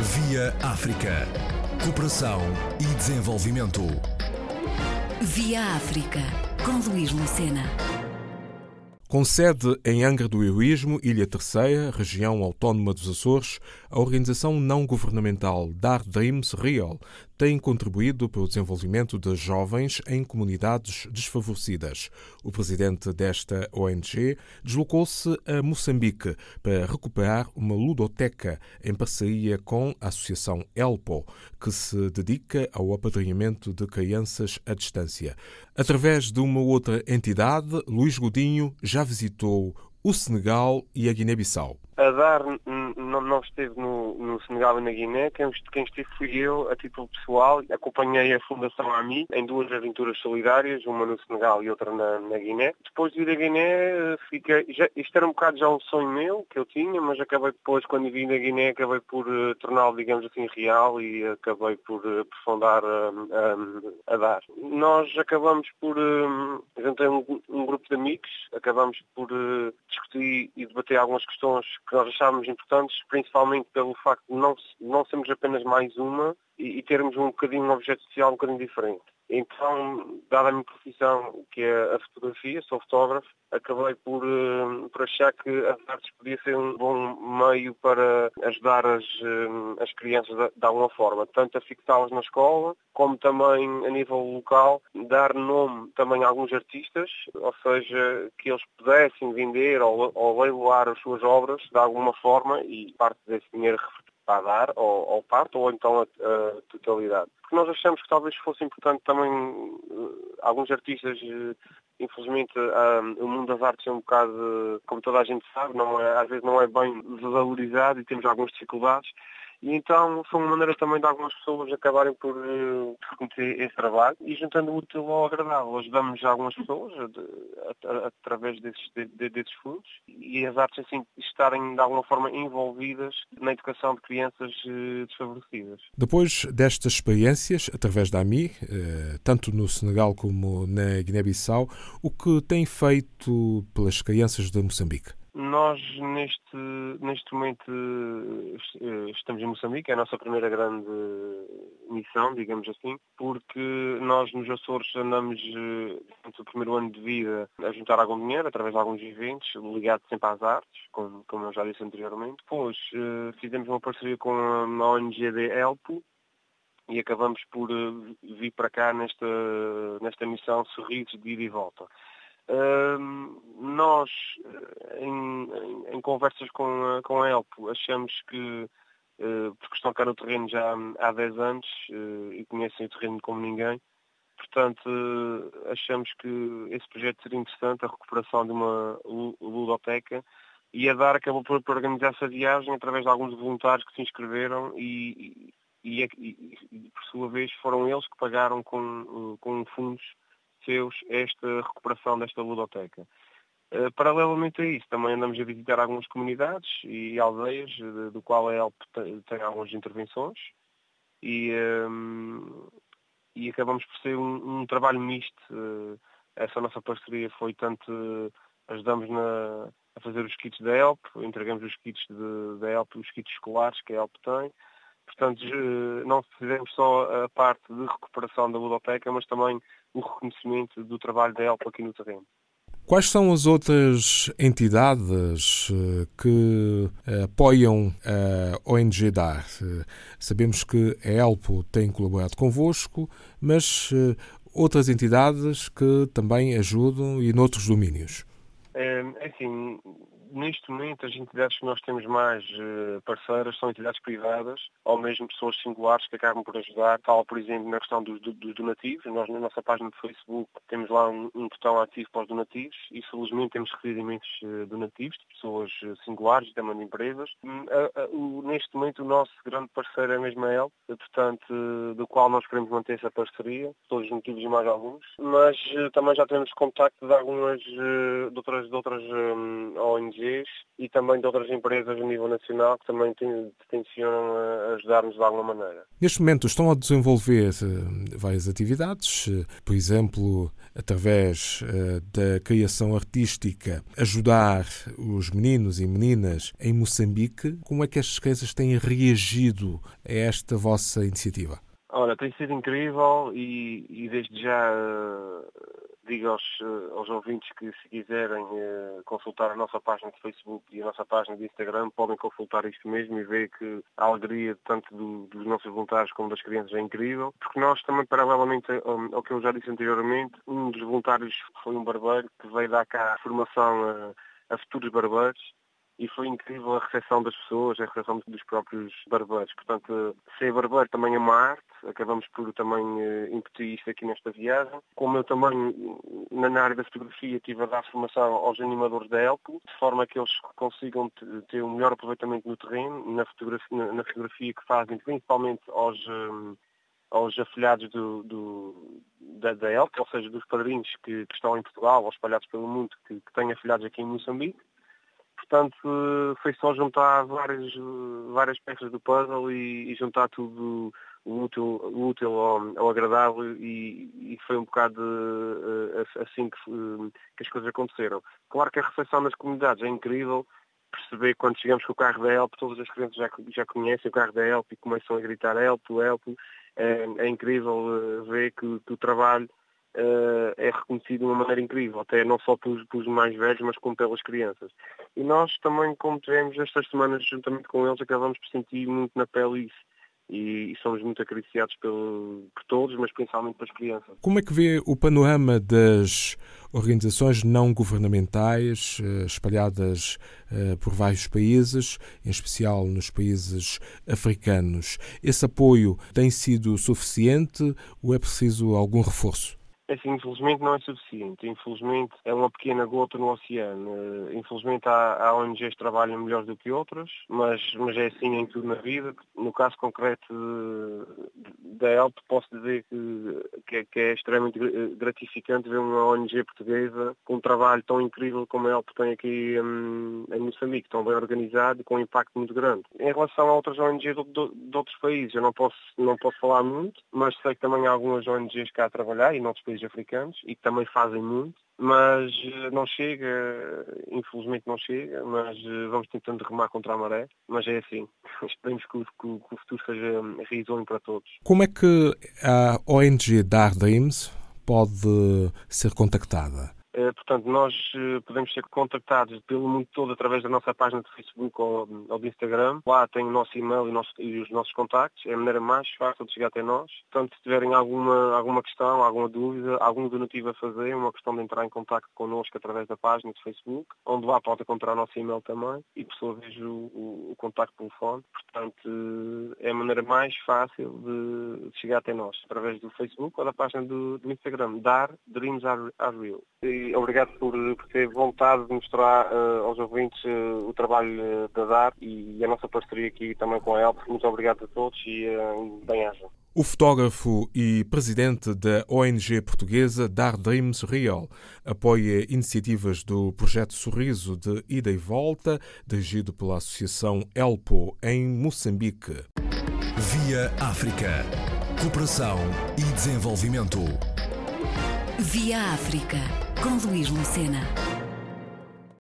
Via África. Cooperação e desenvolvimento. Via África, com Luís Lucena. Com sede em Angra do Heroísmo, Ilha Terceira, região autónoma dos Açores, a organização não governamental Dar Dreams Real tem contribuído para o desenvolvimento de jovens em comunidades desfavorecidas. O presidente desta ONG deslocou-se a Moçambique para recuperar uma ludoteca em parceria com a Associação Elpo, que se dedica ao apadrinhamento de crianças à distância. Através de uma outra entidade, Luís Godinho já visitou o Senegal e a Guiné-Bissau. A dar não, não esteve no, no, Senegal e na Guiné, quem, quem esteve fui eu, a título pessoal. Acompanhei a Fundação AMI em duas aventuras solidárias, uma no Senegal e outra na, na Guiné. Depois de ir à Guiné, fiquei, já, isto era um bocado já um sonho meu, que eu tinha, mas acabei depois, quando vim da Guiné, acabei por uh, torná-lo, digamos assim, real e acabei por uh, aprofundar uh, a dar. Nós acabamos por, uh, um, um, grupo de amigos, acabamos por discutir e debater algumas questões que nós achávamos importantes, principalmente pelo facto de não, não sermos apenas mais uma e, e termos um bocadinho um objeto social um bocadinho diferente. Então, dada a minha profissão, que é a fotografia, sou fotógrafo, acabei por, uh, por achar que as artes podia ser um bom meio para ajudar as, uh, as crianças de, de alguma forma, tanto a fixá-las na escola, como também a nível local, dar nome também a alguns artistas, ou seja, que eles pudessem vender ou, ou leiloar as suas obras de alguma forma e parte desse dinheiro para dar ao, ao parto ou então a, a, totalidade. Porque nós achamos que talvez fosse importante também uh, alguns artistas, uh, infelizmente uh, o mundo das artes é um bocado, como toda a gente sabe, não é, às vezes não é bem valorizado e temos algumas dificuldades e então foi uma maneira também de algumas pessoas acabarem por uh, reconhecer esse trabalho e juntando o útil ao agradável. Ajudamos algumas pessoas a, a, através desses, de, de, desses fundos e as artes assim estarem de alguma forma envolvidas na educação de crianças uh, desfavorecidas. Depois destas experiências, através da AMI, tanto no Senegal como na Guiné-Bissau, o que tem feito pelas crianças de Moçambique? Nós, neste, neste momento, eh, estamos em Moçambique, é a nossa primeira grande missão, digamos assim, porque nós nos Açores andamos, eh, durante o primeiro ano de vida, a juntar algum dinheiro através de alguns eventos, ligados sempre às artes, como, como eu já disse anteriormente. Depois, eh, fizemos uma parceria com a ONG de Elpo, e acabamos por vir para cá nesta, nesta missão Sorrisos de ida e volta. Nós, em, em, em, conversas com a, com a ELPO, achamos que, uh, porque estão cá no terreno já há 10 anos uh, e conhecem o terreno como ninguém, portanto, achamos que esse projeto seria interessante, a recuperação de uma ludoteca, e a DAR acabou por, por organizar essa viagem através de alguns voluntários que se inscreveram e, e, e, e por sua vez, foram eles que pagaram com, com fundos esta recuperação desta ludoteca. Uh, paralelamente a isso, também andamos a visitar algumas comunidades e aldeias, de, do qual a ELP tem, algumas intervenções e, um, ehm, e acabamos por ser um, um trabalho misto. Uh, essa nossa parceria foi tanto, ajudamos na, a fazer os kits da ELP, entregamos os kits da ELP, os kits escolares que a ELP tem, Portanto, não fizemos só a parte de recuperação da ludoteca, mas também o reconhecimento do trabalho da ELPA aqui no terreno. Quais são as outras entidades eh, que apoiam a ONG DAR? Eh, sabemos que a ELPO tem colaborado convosco, mas eh, outras entidades que também ajudam e noutros domínios? É, assim, neste momento, as entidades que nós temos mais uh, parceiras são entidades privadas ou mesmo pessoas singulares que acabam por ajudar, tal, por exemplo, na questão dos, dos donativos. Nós, na nossa página de Facebook, temos lá um, um botão ativo para os donativos e, felizmente, temos recebido imensos uh, donativos de pessoas uh, singulares e também de empresas. Um, neste momento, o nosso grande parceiro é mesmo a EL, portanto, do qual nós queremos manter essa parceria, todos os motivos e mais alguns, mas também já temos contacto de algumas, de outras, de outras ONGs ONGs e também de outras empresas a nível nacional que também tencionam ajudar-nos de alguma maneira. Neste momento estão a desenvolver eh, várias atividades, eh, por exemplo, através eh, da criação artística, ajudar os meninos e meninas em Moçambique. Como é que estas crianças têm reagido a esta vossa iniciativa? Olha, tem sido incrível e, e desde já digo aos, eh, aos ouvintes que se quiserem uh, consultar a nossa página de Facebook e a nossa página de Instagram, podem consultar isto mesmo e ver que a alegria tanto do, dos nossos voluntários como das crianças é incrível, porque nós também, paralelamente ao, ao que eu já disse anteriormente, um dos voluntários foi um barbeiro que veio dar cá formação a, a futuros barbeiros e foi incrível a recepção das pessoas, a recepção dos próprios barbeiros. Portanto, ser barbeiro também é uma arte, acabamos por também uh, incutir isto aqui nesta viagem. Como eu também, na área da fotografia, tive a dar formação aos animadores da Elpo, de forma que eles consigam ter um melhor aproveitamento no terreno, na fotografia, na fotografia que fazem, principalmente aos, um, aos afiliados do, do, da, da ou seja, dos padrinhos que, que, estão em Portugal ou espalhados pelo mundo, que, que têm afiliados aqui em Moçambique portanto foi só juntar várias, várias peças do puzzle e, e juntar tudo o útil, o útil ao, ao agradável e, e, foi um bocado uh, assim que, que, as coisas aconteceram. Claro que a recepção nas comunidades é incrível, perceber quando chegamos com o carro da Help, todas as crianças já, já conhecem o carro da Help e começam a gritar Help, Help. É, é incrível ver que, que o trabalho uh, é reconhecido de uma maneira incrível, até não só pelos, pelos, mais velhos, mas como pelas crianças. E nós também, como tivemos estas semanas juntamente com eles, acabamos por sentir muito na pele isso. E, e somos muito acariciados pelo, por todos, mas principalmente pelas crianças. Como é que vê o panorama das organizações não governamentais uh, espalhadas uh, por vários países, em especial nos países africanos? Esse apoio tem sido suficiente ou é preciso algum reforço? É assim, infelizmente não é suficiente. Infelizmente é uma pequena gota no oceano. Eh, infelizmente há, há ONGs que trabalham melhor do que outras, mas, mas é assim em tudo na vida. No caso concreto da ELP posso dizer que, que, é, que, é extremamente gratificante ver uma ONG portuguesa com um trabalho tão incrível como a ELP tem aqui hum, em Moçambique, tão bem organizado e com um impacto muito grande. Em relação a outras ONGs de, de, de outros países, eu não posso, não posso falar muito, mas sei que também há algumas ONGs cá a trabalhar e noutros países africanos e que também fazem muito, mas eh, não chega, infelizmente não chega, mas eh, vamos tentando remar contra a maré, mas é assim, esperemos que o, que o futuro seja risonho para todos. Como é que a ONG Dar Dreams pode ser contactada? Eh, portanto, nós eh, podemos ser contactados pelo mundo todo através da nossa página de Facebook ou, ou de Instagram. Lá tem o nosso e-mail e, nosso, e, os nossos contactos. É a maneira mais fácil de chegar até nós. Portanto, se tiverem alguma, alguma questão, alguma dúvida, algum donativo a fazer, uma questão de entrar em contato connosco através da página de Facebook, onde lá pode encontrar o nosso e-mail também e, por sua vez, o, o, o contacto telefone. Portanto, é a maneira mais fácil de, de, chegar até nós, através do Facebook ou da página do, do Instagram. Dar Dreams Are, are Real. E, obrigado por, por ter vontade de mostrar uh, aos ouvintes uh, o trabalho uh, da DAR e, a nossa parceria aqui também com a ELP. Muito obrigado a todos e bem-aja. O fotógrafo e presidente da ONG portuguesa Dar Dreams Real apoia iniciativas do projeto Sorriso de Ida e Volta, dirigido pela Associação Elpo em Moçambique. Via África. Cooperação e desenvolvimento. Via África com Luís Lucena.